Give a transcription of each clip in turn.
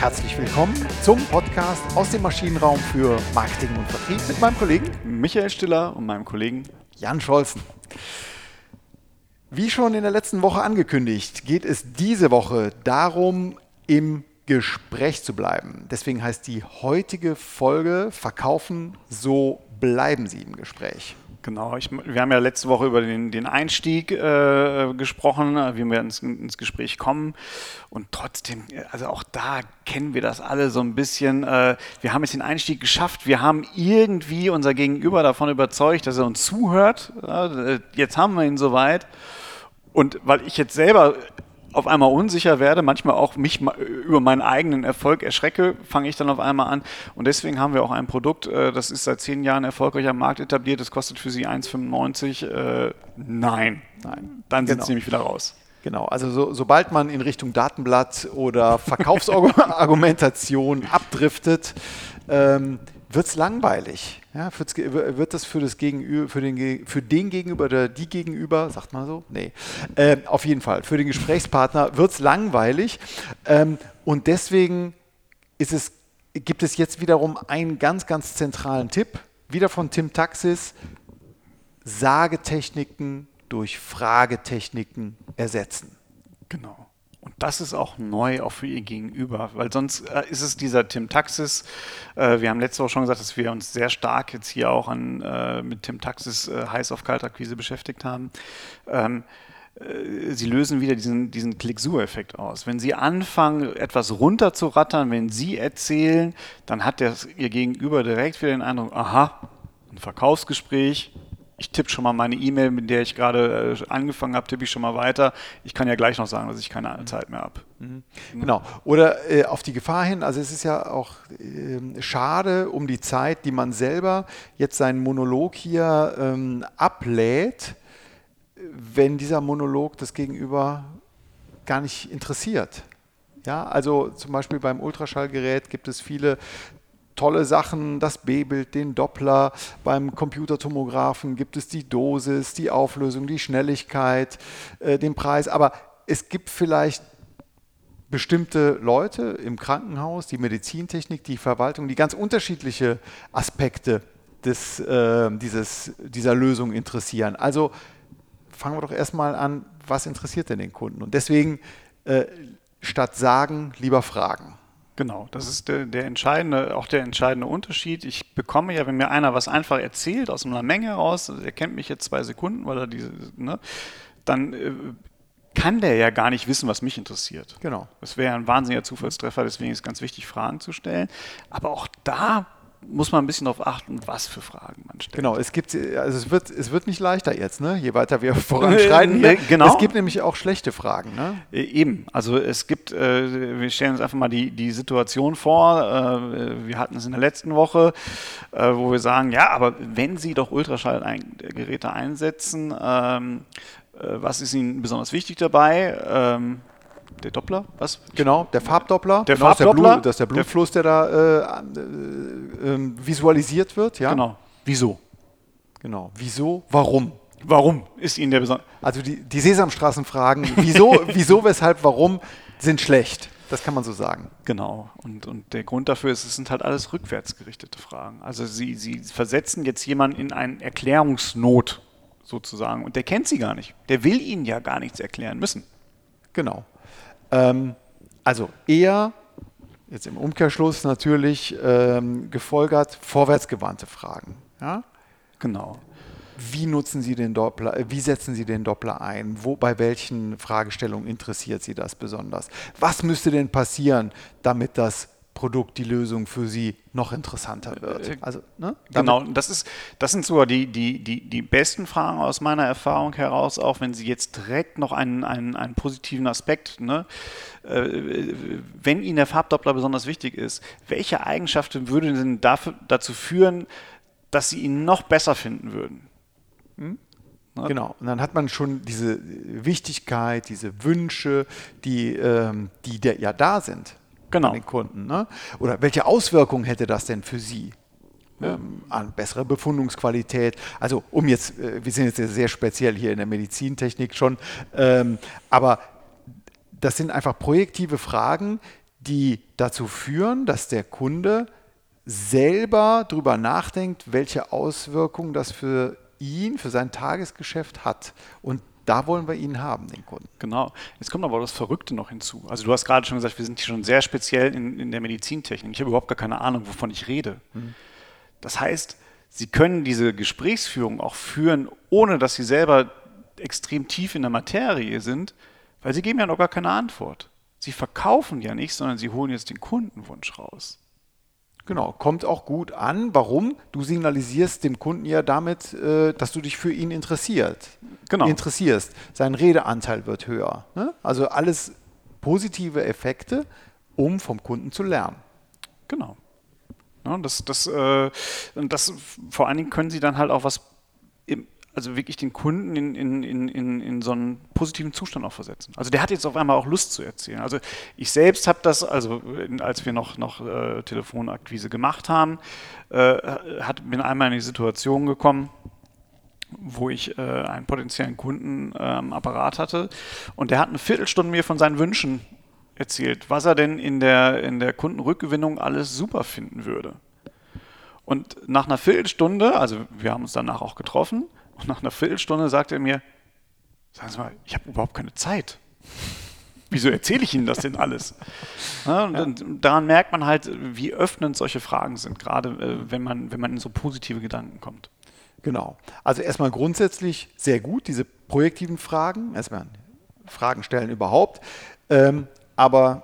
herzlich willkommen zum Podcast aus dem Maschinenraum für Marketing und Vertrieb mit meinem Kollegen Michael Stiller und meinem Kollegen Jan Scholzen. Wie schon in der letzten Woche angekündigt, geht es diese Woche darum, im Gespräch zu bleiben. Deswegen heißt die heutige Folge Verkaufen, so bleiben Sie im Gespräch. Genau, ich, wir haben ja letzte Woche über den, den Einstieg äh, gesprochen, wie wir ins, ins, Gespräch kommen. Und trotzdem, also auch da kennen wir das alle so ein bisschen. Äh, wir haben jetzt den Einstieg geschafft, wir haben irgendwie unser Gegenüber davon überzeugt, dass er uns zuhört. Äh, jetzt haben wir ihn soweit. Und weil ich jetzt selber auf einmal unsicher werde, manchmal auch mich über meinen eigenen Erfolg erschrecke, fange ich dann auf einmal an. Und deswegen haben wir auch ein Produkt, äh, das ist seit zehn Jahren erfolgreich am Markt etabliert, das kostet für Sie 1,95. Äh, nein, nein, dann sind genau. Sie nämlich wieder raus. Genau, also so, sobald man in Richtung Datenblatt oder Verkaufsargumentation abdriftet, ähm, wird es langweilig. Ja, wird das für, das Gegenüber, für, den, für den Gegenüber oder die Gegenüber, sagt man so? Nee. Äh, auf jeden Fall, für den Gesprächspartner wird es langweilig. Ähm, und deswegen ist es, gibt es jetzt wiederum einen ganz, ganz zentralen Tipp, wieder von Tim Taxis, Sagetechniken durch Fragetechniken ersetzen. Genau. Und das ist auch neu, auch für ihr Gegenüber, weil sonst äh, ist es dieser Tim Taxis. Äh, wir haben letzte Woche schon gesagt, dass wir uns sehr stark jetzt hier auch an, äh, mit Tim Taxis äh, heiß auf Kaltakquise beschäftigt haben. Ähm, äh, Sie lösen wieder diesen, diesen Click-Sur-Effekt aus. Wenn Sie anfangen, etwas runterzurattern, wenn Sie erzählen, dann hat der, Ihr Gegenüber direkt wieder den Eindruck, aha, ein Verkaufsgespräch, ich tippe schon mal meine E-Mail, mit der ich gerade äh, angefangen habe, tippe ich schon mal weiter. Ich kann ja gleich noch sagen, dass ich keine mhm. Zeit mehr habe. Mhm. Genau. Oder äh, auf die Gefahr hin, also es ist ja auch äh, schade um die Zeit, die man selber jetzt seinen Monolog hier ähm, ablädt, wenn dieser Monolog das Gegenüber gar nicht interessiert. Ja, also zum Beispiel beim Ultraschallgerät gibt es viele tolle Sachen, das B-Bild, den Doppler, beim Computertomographen gibt es die Dosis, die Auflösung, die Schnelligkeit, äh, den Preis, aber es gibt vielleicht bestimmte Leute im Krankenhaus, die Medizintechnik, die Verwaltung, die ganz unterschiedliche Aspekte des, äh, dieses, dieser Lösung interessieren. Also fangen wir doch erstmal an, was interessiert denn den Kunden? Und deswegen äh, statt sagen, lieber fragen. Genau, das ist der, der, entscheidende, auch der entscheidende Unterschied. Ich bekomme ja, wenn mir einer was einfach erzählt aus einer Menge heraus, der kennt mich jetzt zwei Sekunden, weil er diese, ne, dann äh, kann der ja gar nicht wissen, was mich interessiert. Genau. Das wäre ein wahnsinniger Zufallstreffer, deswegen ist es ganz wichtig, Fragen zu stellen. Aber auch da muss man ein bisschen darauf achten, was für Fragen man stellt. Genau, es gibt, also es wird, es wird nicht leichter jetzt, ne? je weiter wir voranschreiten. Äh, genau. Es gibt nämlich auch schlechte Fragen. Ne? Äh, eben, also es gibt, äh, wir stellen uns einfach mal die, die Situation vor, äh, wir hatten es in der letzten Woche, äh, wo wir sagen, ja, aber wenn Sie doch Ultraschallgeräte einsetzen, ähm, äh, was ist Ihnen besonders wichtig dabei? Ähm, der Doppler, was? Genau, der Farbdoppler. Der genau, Farbdoppler. Das ist der, Blutfluss, der da äh, äh, äh, visualisiert wird. Ja? Genau. Wieso? Genau. Wieso? Warum? Warum ist Ihnen der besonders? Also die, die Sesamstraßenfragen, wieso, wieso, weshalb, warum, sind schlecht. Das kann man so sagen. Genau. Und, und der Grund dafür ist, es sind halt alles rückwärtsgerichtete Fragen. Also Sie, Sie versetzen jetzt jemanden in eine Erklärungsnot sozusagen. Und der kennt Sie gar nicht. Der will Ihnen ja gar nichts erklären müssen. Genau. Ähm, also eher, jetzt im Umkehrschluss natürlich, ähm, gefolgert vorwärtsgewandte Fragen. Ja? Genau. Wie nutzen Sie den Doppler, äh, wie setzen Sie den Doppler ein? Wo, bei welchen Fragestellungen interessiert Sie das besonders? Was müsste denn passieren, damit das Produkt, die Lösung für Sie noch interessanter wird. Äh, also, ne? Genau, das, ist, das sind sogar die, die, die, die besten Fragen aus meiner Erfahrung heraus, auch wenn Sie jetzt direkt noch einen, einen, einen positiven Aspekt, ne? Äh, wenn Ihnen der Farbdoppler besonders wichtig ist, welche Eigenschaften würden denn dafür, dazu führen, dass Sie ihn noch besser finden würden? Hm? Ne? Genau, und dann hat man schon diese Wichtigkeit, diese Wünsche, die, ähm, die ja da sind genau. an den Kunden. Ne? Oder welche Auswirkungen hätte das denn für Sie? Ähm, an bessere Befundungsqualität. Also um jetzt, äh, wir sind jetzt sehr speziell hier in der Medizintechnik schon, ähm, aber das sind einfach projektive Fragen, die dazu führen, dass der Kunde selber darüber nachdenkt, welche Auswirkungen das für ihn, für sein Tagesgeschäft hat. Und da wollen wir ihn haben, den Kunden. Genau. Jetzt kommt aber das Verrückte noch hinzu. Also du hast gerade schon gesagt, wir sind hier schon sehr speziell in, in der Medizintechnik. Ich habe überhaupt gar keine Ahnung, wovon ich rede. Mhm. Das heißt, Sie können diese Gesprächsführung auch führen, ohne dass Sie selber extrem tief in der Materie sind, weil Sie geben ja noch gar keine Antwort. Sie verkaufen ja nicht, sondern Sie holen jetzt den Kundenwunsch raus. Genau, kommt auch gut an. Warum? Du signalisierst dem Kunden ja damit, äh, dass du dich für ihn interessiert. Genau. interessierst. Sein Redeanteil wird höher. Ne? Also alles positive Effekte, um vom Kunden zu lernen. Genau. Ja, das, das, äh, das, vor allen Dingen können Sie dann halt auch was im, also wirklich den Kunden in, in, in, in, so einen positiven Zustand auch versetzen. Also der hat jetzt auf einmal auch Lust zu erzählen. Also ich selbst habe das, also als wir noch, noch äh, Telefonakquise gemacht haben, äh, hat, bin einmal in die Situation gekommen, wo ich äh, einen potenziellen Kunden äh, am Apparat hatte und der hat eine Viertelstunde mir von seinen Wünschen erzählt, was er denn in der, in der Kundenrückgewinnung alles super finden würde. Und nach einer Viertelstunde, also wir haben uns danach auch getroffen, und nach einer Viertelstunde sagt er mir, sagen Sie mal, ich habe überhaupt keine Zeit. Wieso erzähle ich Ihnen das denn alles? Ja, und ja. daran merkt man halt, wie öffnend solche Fragen sind, gerade äh, wenn, man, wenn man in so positive Gedanken kommt. Genau. Also erstmal grundsätzlich sehr gut, diese projektiven Fragen, erstmal Fragen stellen überhaupt. Ähm, aber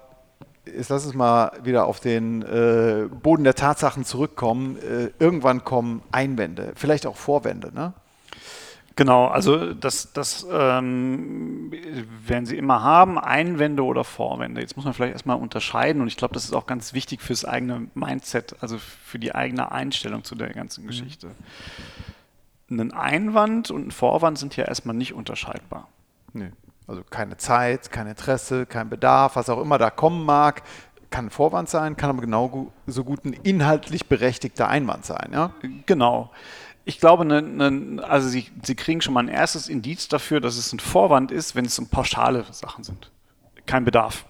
jetzt lass uns mal wieder auf den äh, Boden der Tatsachen zurückkommen. Äh, irgendwann kommen Einwände, vielleicht auch Vorwände, ne? Genau, also das, das ähm, werden Sie immer haben, Einwände oder Vorwände. Jetzt muss man vielleicht erstmal unterscheiden und ich glaube, das ist auch ganz wichtig fürs eigene Mindset, also für die eigene Einstellung zu der ganzen mhm. Geschichte. Ein Einwand und ein Vorwand sind ja erstmal nicht unterscheidbar. Nee. Also keine Zeit, kein Interesse, kein Bedarf, was auch immer da kommen mag, kann ein Vorwand sein, kann aber genau so gut ein inhaltlich berechtigter Einwand sein. Ja? Genau ich glaube, ne, ne, also Sie, Sie kriegen schon mal ein erstes Indiz dafür, dass es ein Vorwand ist, wenn es um pauschale Sachen sind. Kein Bedarf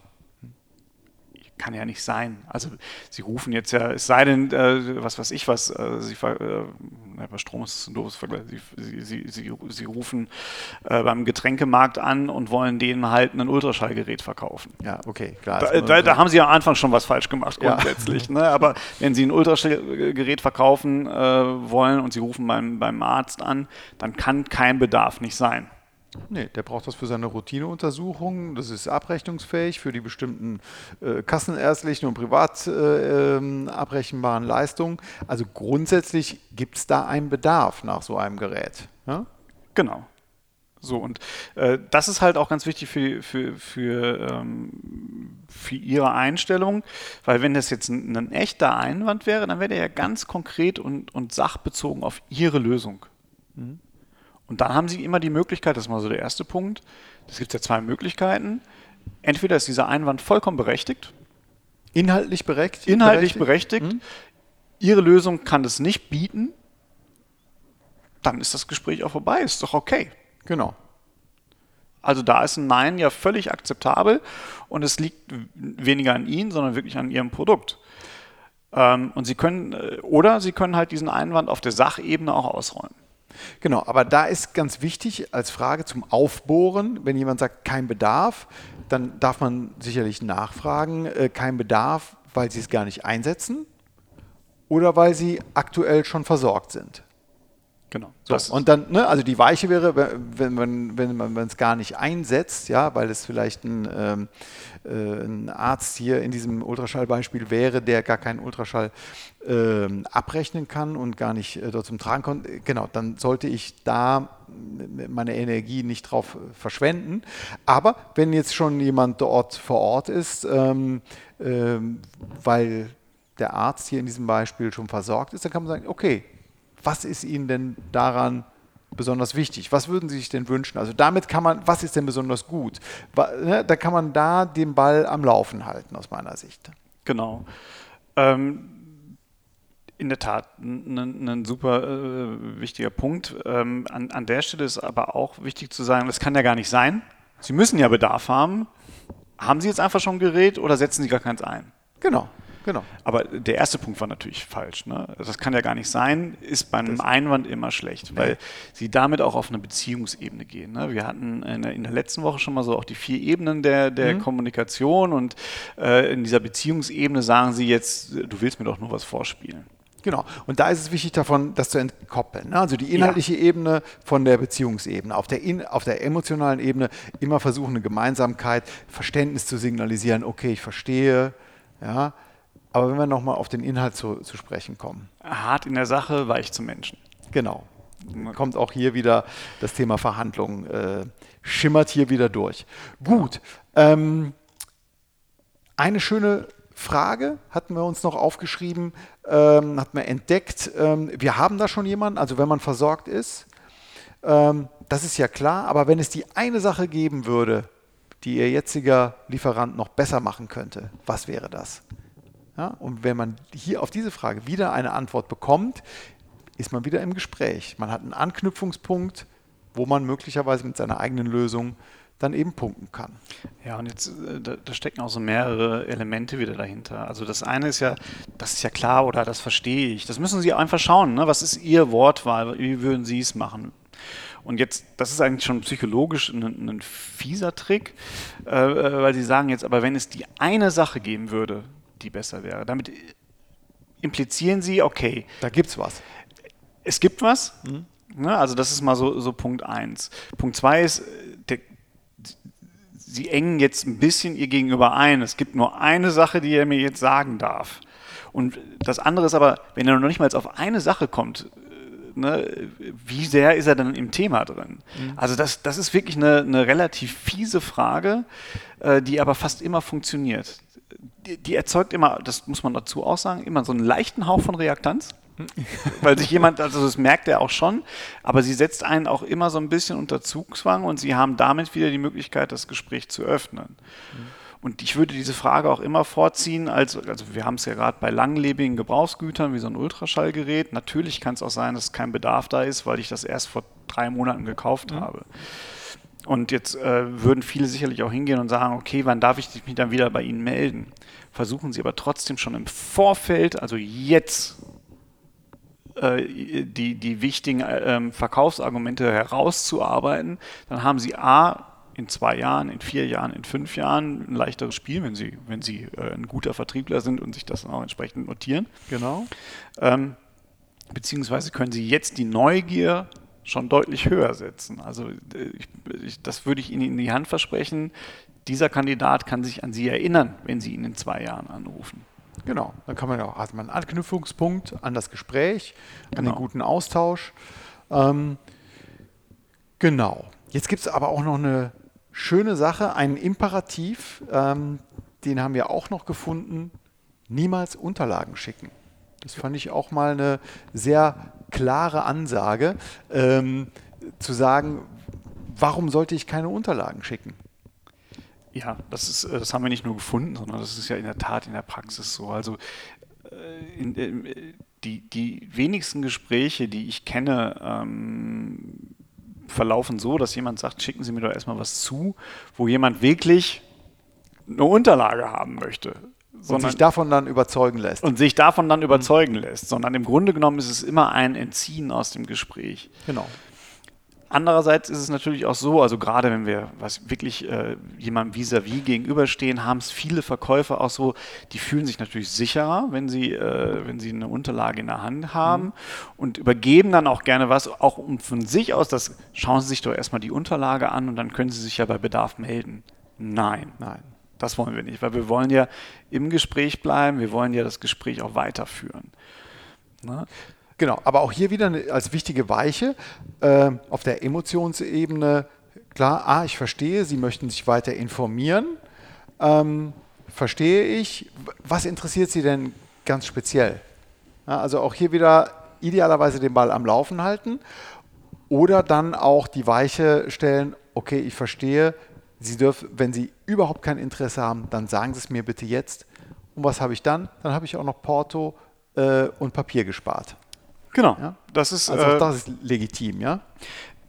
kann ja nicht sein. Also sie rufen jetzt ja, es sei denn, äh, was weiß ich was, äh, sie, äh, bei Strom ist ein doofes Vergleich, sie, sie, sie, sie rufen äh, beim Getränkemarkt an und wollen denen halt ein Ultraschallgerät verkaufen. Ja, okay, klar. Da, da, da haben sie am Anfang schon was falsch gemacht grundsätzlich. Ja. Ne? Aber wenn sie ein Ultraschallgerät verkaufen äh, wollen und sie rufen beim, beim Arzt an, dann kann kein Bedarf nicht sein. Nee, der braucht das für seine Routineuntersuchungen. Das ist abrechnungsfähig für die bestimmten äh, kassenärztlichen und privat äh, ähm, abrechenbaren Leistungen. Also grundsätzlich gibt es da einen Bedarf nach so einem Gerät. Ja? Genau. So, und äh, das ist halt auch ganz wichtig für, für, für, ähm, für Ihre Einstellung, weil wenn das jetzt ein, ein, echter Einwand wäre, dann wäre der ja ganz konkret und, und sachbezogen auf Ihre Lösung. Mhm. Und dann haben Sie immer die Möglichkeit, das ist mal so der erste Punkt, es gibt ja zwei Möglichkeiten. Entweder ist dieser Einwand vollkommen berechtigt. Inhaltlich berechtigt? Inhaltlich berechtigt. berechtigt. Mhm. Ihre Lösung kann das nicht bieten. Dann ist das Gespräch auch vorbei. Ist doch okay. Genau. Also da ist ein Nein ja völlig akzeptabel und es liegt weniger an Ihnen, sondern wirklich an Ihrem Produkt. Ähm, und Sie können, äh, oder Sie können halt diesen Einwand auf der Sachebene auch ausräumen. Genau, aber da ist ganz wichtig als Frage zum Aufbohren, wenn jemand sagt, kein Bedarf, dann darf man sicherlich nachfragen, äh, kein Bedarf, weil sie es gar nicht einsetzen oder weil sie aktuell schon versorgt sind. Genau. So, und dann, ne, also die Weiche wäre, wenn man wenn man es gar nicht einsetzt, ja, weil es vielleicht ein, ähm, äh, ein Arzt hier in diesem Ultraschallbeispiel wäre, der gar keinen Ultraschall äh, abrechnen kann und gar nicht äh, dort zum Tragen kommt, genau, dann sollte ich da meine Energie nicht drauf verschwenden. Aber wenn jetzt schon jemand dort vor Ort ist, ähm, ähm, weil der Arzt hier in diesem Beispiel schon versorgt ist, dann kann man sagen, okay, was ist Ihnen denn daran besonders wichtig? Was würden Sie sich denn wünschen? Also damit kann man, was ist denn besonders gut? Ne, da kann man da den Ball am Laufen halten, aus meiner Sicht. Genau. Ähm, in der Tat ein, ein super äh, wichtiger Punkt. Ähm, an, an der Stelle ist aber auch wichtig zu sagen, das kann ja gar nicht sein. Sie müssen ja Bedarf haben. haben Sie jetzt einfach schon ein Gerät oder setzen Sie gar keins ein? Genau. Genau. Aber der erste Punkt war natürlich falsch. Ne? Das kann ja gar nicht sein, ist bei einem das Einwand immer schlecht, weil sie damit auch auf eine Beziehungsebene gehen. Ne? Wir hatten in der, in der, letzten Woche schon mal so auch die vier Ebenen der, der mhm. Kommunikation und äh, in dieser Beziehungsebene sagen sie jetzt, du willst mir doch nur was vorspielen. Genau. Und da ist es wichtig davon, das zu entkoppeln. Ne? Also die inhaltliche ja. Ebene von der Beziehungsebene. Auf der, in, auf der emotionalen Ebene immer versuchen, eine Gemeinsamkeit, Verständnis zu signalisieren. Okay, ich verstehe. Ja, aber wenn wir nochmal auf den Inhalt zu, zu sprechen kommen. Hart in der Sache, weich zum Menschen. Genau. Kommt auch hier wieder das Thema Verhandlungen, äh, schimmert hier wieder durch. Gut. Ähm, eine schöne Frage hatten wir uns noch aufgeschrieben, ähm, hatten wir entdeckt. Ähm, wir haben da schon jemanden, also wenn man versorgt ist, ähm, das ist ja klar, aber wenn es die eine Sache geben würde, die Ihr jetziger Lieferant noch besser machen könnte, was wäre das? Ja, und wenn man hier auf diese Frage wieder eine Antwort bekommt, ist man wieder im Gespräch. Man hat einen Anknüpfungspunkt, wo man möglicherweise mit seiner eigenen Lösung dann eben punkten kann. Ja, und jetzt, äh, da, da, stecken auch so mehrere Elemente wieder dahinter. Also das eine ist ja, das ist ja klar oder das verstehe ich. Das müssen Sie einfach schauen. Ne? Was ist Ihr Wortwahl? Wie würden Sie es machen? Und jetzt, das ist eigentlich schon psychologisch ein, ein fieser Trick, äh, äh weil Sie sagen jetzt, aber wenn es die eine Sache geben würde, die besser wäre. Damit implizieren sie, okay. Da gibt es was. Es gibt was. Mhm. Ne, also das ist mal so, so Punkt 1. Punkt 2 ist, der, sie engen jetzt ein bisschen ihr Gegenüber ein. Es gibt nur eine Sache, die er mir jetzt sagen darf. Und das andere ist aber, wenn er noch nicht mal auf eine Sache kommt, ne, wie sehr ist er dann im Thema drin? Mhm. Also das, das ist wirklich eine, eine relativ fiese Frage, äh, die aber fast immer funktioniert die, die, erzeugt immer, das muss man dazu auch sagen, immer so einen leichten Hauch von Reaktanz. Weil sich jemand, also das merkt er auch schon, aber sie setzt einen auch immer so ein bisschen unter Zugzwang und sie haben damit wieder die Möglichkeit, das Gespräch zu öffnen. Und ich würde diese Frage auch immer vorziehen, als, also wir haben es ja gerade bei langlebigen Gebrauchsgütern wie so ein Ultraschallgerät. Natürlich kann es auch sein, dass kein Bedarf da ist, weil ich das erst vor drei Monaten gekauft mhm. habe. Und jetzt äh, würden viele sicherlich auch hingehen und sagen, okay, wann darf ich mich dann wieder bei Ihnen melden? Versuchen Sie aber trotzdem schon im Vorfeld, also jetzt, äh, die, die wichtigen äh, Verkaufsargumente herauszuarbeiten. Dann haben Sie A, in zwei Jahren, in vier Jahren, in fünf Jahren ein leichteres Spiel, wenn Sie, wenn Sie äh, ein guter Vertriebler sind und sich das dann auch entsprechend notieren. Genau. Ähm, beziehungsweise können Sie jetzt die Neugier schon deutlich höher setzen. Also ich, ich, das würde ich Ihnen in die Hand versprechen. Dieser Kandidat kann sich an Sie erinnern, wenn Sie ihn in zwei Jahren anrufen. Genau, dann kann man auch, hat man einen Anknüpfungspunkt an das Gespräch, an genau. den guten Austausch. Ähm, genau. Jetzt gibt es aber auch noch eine schöne Sache, einen Imperativ, ähm, den haben wir auch noch gefunden. Niemals Unterlagen schicken. Das fand ich auch mal eine sehr klare Ansage, ähm, zu sagen, warum sollte ich keine Unterlagen schicken? Ja, das, ist, äh, das haben wir nicht nur gefunden, sondern das ist ja in der Tat in der Praxis so. Also äh, in, in, äh, die, die wenigsten Gespräche, die ich kenne, ähm, verlaufen so, dass jemand sagt, schicken Sie mir doch erstmal was zu, wo jemand wirklich eine Unterlage haben möchte und sich davon dann überzeugen lässt. Und sich davon dann überzeugen mhm. lässt, sondern im Grunde genommen ist es immer ein Entziehen aus dem Gespräch. Genau. Andererseits ist es natürlich auch so, also gerade wenn wir was wirklich äh, jemandem vis-à-vis gegenüberstehen, haben es viele Verkäufer auch so, die fühlen sich natürlich sicherer, wenn sie, äh, wenn sie eine Unterlage in der Hand haben mhm. und übergeben dann auch gerne was, auch um von sich aus, das schauen Sie sich doch erstmal die Unterlage an und dann können Sie sich ja bei Bedarf melden. Nein. Nein. Das wollen wir nicht, weil wir wollen ja im Gespräch bleiben, wir wollen ja das Gespräch auch weiterführen. Ne? Genau, aber auch hier wieder als wichtige Weiche äh, auf der Emotionsebene, klar, ah, ich verstehe, Sie möchten sich weiter informieren, ähm, verstehe ich. Was interessiert Sie denn ganz speziell? Ja, also auch hier wieder idealerweise den Ball am Laufen halten oder dann auch die Weiche stellen, okay, ich verstehe, Sie dürfen, wenn Sie überhaupt kein Interesse haben, dann sagen Sie es mir bitte jetzt. Und was habe ich dann? Dann habe ich auch noch Porto äh, und Papier gespart. Genau. Ja? Das ist, also auch äh, das ist legitim, ja?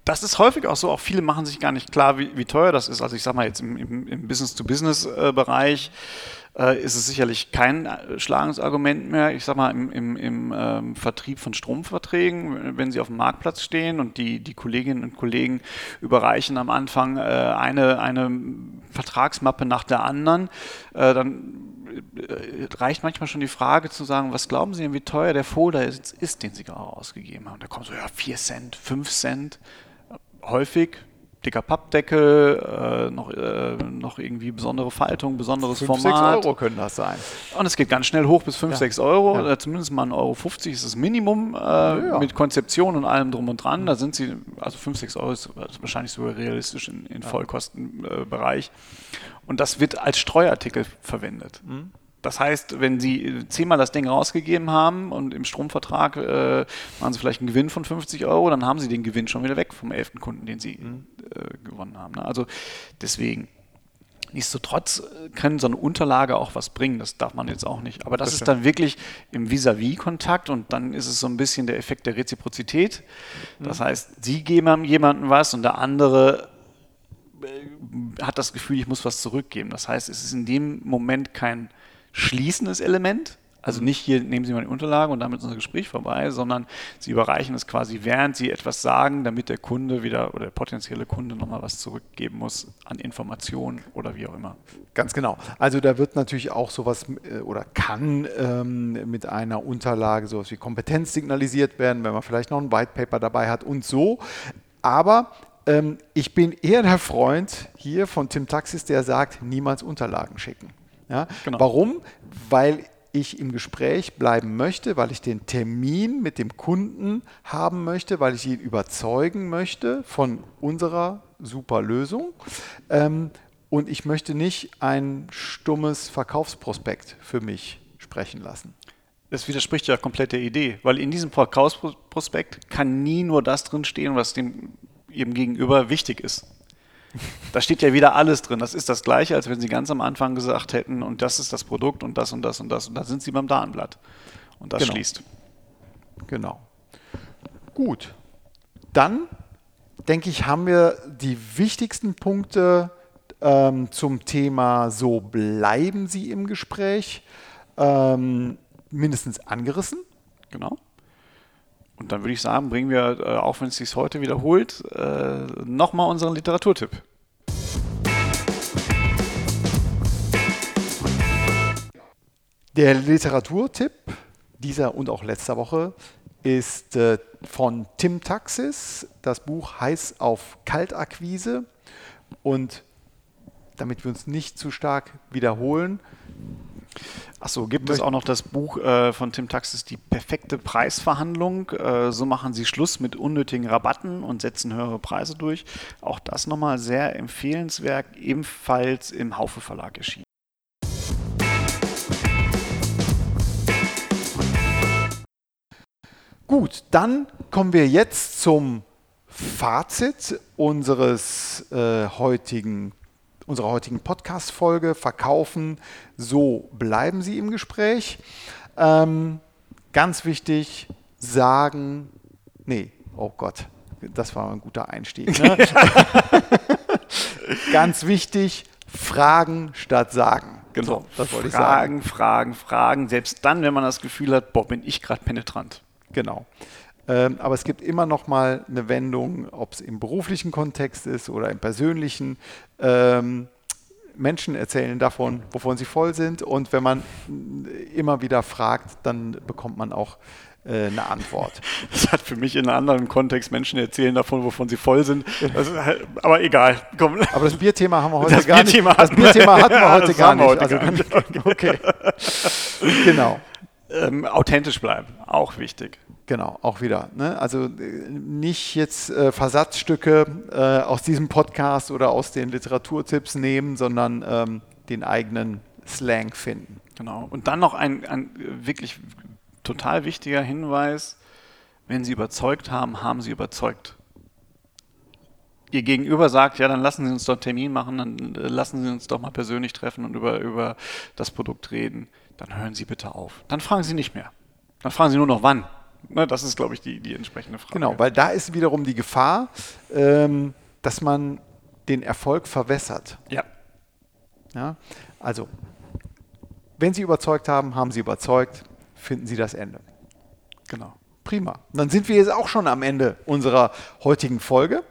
das ist häufig auch so, auch viele machen sich gar nicht klar, wie, wie teuer das ist. Also ich sage mal jetzt im, im, im Business-to-Business-Bereich äh, ist es sicherlich kein äh, Schlagensargument mehr. Ich sage mal im, im, im ähm, Vertrieb von Stromverträgen, wenn sie auf dem Marktplatz stehen und die, die Kolleginnen und Kollegen überreichen am Anfang äh, eine, eine Vertragsmappe nach der anderen, äh, dann äh, reicht manchmal schon die Frage zu sagen, was glauben Sie denn, wie teuer der Folder ist, ist den Sie gerade ausgegeben haben? Da kommen so, ja, 4 Cent, 5 Cent. Häufig dicker Pappdeckel, äh, noch, äh, noch irgendwie besondere Faltung, besonderes 5, Format. 6 Euro können das sein. Und es geht ganz schnell hoch bis 5, Ja. 6 Euro, Ja. oder zumindest mal 1,50 Euro 50 ist das Minimum äh, ja. mit Konzeption und allem drum und dran. Da sind sie, also 5, 6 Euro ist wahrscheinlich sogar realistisch in, in Vollkostenbereich. Und das wird als Streuartikel verwendet. Mhm. Das heißt, wenn Sie zehnmal das Ding rausgegeben haben und im Stromvertrag äh, machen Sie vielleicht einen Gewinn von 50 Euro, dann haben Sie den Gewinn schon wieder weg vom elften Kunden, den Sie Mhm. äh, gewonnen haben. Ne? Also deswegen. Nichtsdestotrotz äh, kann so eine Unterlage auch was bringen, das darf man jetzt auch nicht. Aber das, Das ist dann wirklich im Vis-à-vis-Kontakt und dann ist es so ein bisschen der Effekt der Reziprozität. Das heißt, Sie geben jemandem was und der andere äh, hat das Gefühl, ich muss was zurückgeben. Das heißt, es ist in dem Moment kein schließendes Element. Also nicht hier nehmen Sie mal die Unterlage und damit ist unser Gespräch vorbei, sondern Sie überreichen es quasi, während Sie etwas sagen, damit der Kunde wieder oder der potenzielle Kunde nochmal was zurückgeben muss an Informationen oder wie auch immer. Ganz genau. Also da wird natürlich auch sowas äh, oder kann ähm, mit einer Unterlage sowas wie Kompetenz signalisiert werden, wenn man vielleicht noch ein White Paper dabei hat und so. Aber ähm, ich bin eher der Freund hier von Tim Taxis, der sagt, niemals Unterlagen schicken. Ja? Genau. Warum? Weil ich im Gespräch bleiben möchte, weil ich den Termin mit dem Kunden haben möchte, weil ich ihn überzeugen möchte von unserer super Lösung. Ähm, und ich möchte nicht ein stummes Verkaufsprospekt für mich sprechen lassen. Das widerspricht ja komplett der Idee, weil in diesem Verkaufsprospekt kann nie nur das drin stehen, was dem ihrem Gegenüber wichtig ist. Da steht ja wieder alles drin. Das ist das Gleiche, als wenn Sie ganz am Anfang gesagt hätten, und das ist das Produkt und das und das und das. Und da sind Sie beim Datenblatt. Und das Genau. schließt. Genau. Gut. Dann denke ich, haben wir die wichtigsten Punkte ähm, zum Thema so bleiben Sie im Gespräch ähm, mindestens angerissen. Genau. Und dann würde ich sagen, bringen wir, äh, auch wenn es sich heute wiederholt, äh, nochmal unseren Literaturtipp. Der Literaturtipp dieser und auch letzter Woche ist äh, von Tim Taxis. Das Buch heißt auf Kaltakquise. Und damit wir uns nicht zu stark wiederholen, Achso, gibt es auch noch das Buch äh, von Tim Taxis, Die perfekte Preisverhandlung. Äh, so machen sie Schluss mit unnötigen Rabatten und setzen höhere Preise durch. Auch das nochmal sehr empfehlenswert, ebenfalls im Haufe Verlag erschienen. Gut, dann kommen wir jetzt zum Fazit unseres äh, heutigen, unserer heutigen Podcast-Folge. Verkaufen, so bleiben Sie im Gespräch. Ähm, ganz wichtig, sagen, nee, oh Gott, das war ein guter Einstieg. Ne? ganz wichtig, fragen statt sagen. So, das wollte ich sagen. Fragen, Fragen, Fragen. Selbst dann, wenn man das Gefühl hat, boah, bin ich gerade penetrant. Genau. Ähm, aber es gibt immer noch mal eine Wendung, ob es im beruflichen Kontext ist oder im persönlichen. Ähm, Menschen erzählen davon, wovon sie voll sind. Und wenn man äh, immer wieder fragt, dann bekommt man auch äh, eine Antwort. Das hat für mich in einem anderen Kontext Menschen erzählen davon, wovon sie voll sind. Halt, aber egal. Komm. Aber das Bierthema haben wir heute Das gar Bierthema nicht. Das Bierthema hatten wir heute gar nicht. heute Also kann- okay. Genau. Ähm, authentisch bleiben, auch wichtig. Genau, auch wieder. Ne? Also äh, nicht jetzt äh, Versatzstücke äh, aus diesem Podcast oder aus den Literaturtipps nehmen, sondern ähm, den eigenen Slang finden. Genau. Und dann noch ein, ein wirklich total wichtiger Hinweis, wenn Sie überzeugt haben, haben Sie überzeugt. Ihr Gegenüber sagt, ja, dann lassen Sie uns doch einen Termin machen, dann äh, lassen Sie uns doch mal persönlich treffen und über, über das Produkt reden. Dann hören Sie bitte auf. Dann fragen Sie nicht mehr. Dann fragen Sie nur noch wann. Na, das ist, glaube ich, die, die entsprechende Frage. Genau, weil da ist wiederum die Gefahr, ähm, dass man den Erfolg verwässert. Ja. Ja? Also, wenn Sie überzeugt haben, haben Sie überzeugt, finden Sie das Ende. Genau. Prima. Dann sind wir jetzt auch schon am Ende unserer heutigen Folge.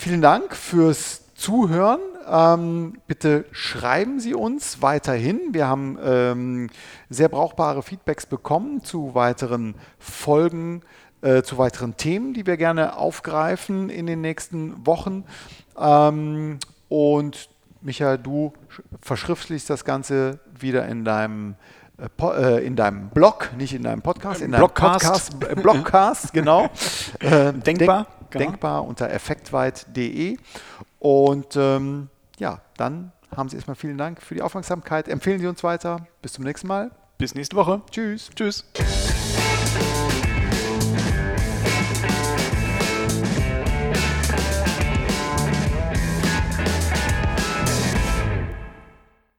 Vielen Dank fürs Zuhören. Ähm, bitte schreiben Sie uns weiterhin. Wir haben ähm, sehr brauchbare Feedbacks bekommen zu weiteren Folgen, äh, zu weiteren Themen, die wir gerne aufgreifen in den nächsten Wochen. Ähm, und Michael, du verschriftlichst das Ganze wieder in deinem in deinem Blog, nicht in deinem Podcast, in deinem Blogcast. Podcast, äh, Blogcast, genau. Äh, Denkbar, Denk, genau. Denkbar unter effektweit.de. Und ähm, ja, dann haben Sie erstmal vielen Dank für die Aufmerksamkeit. Empfehlen Sie uns weiter. Bis zum nächsten Mal. Bis nächste Woche. Tschüss. Tschüss.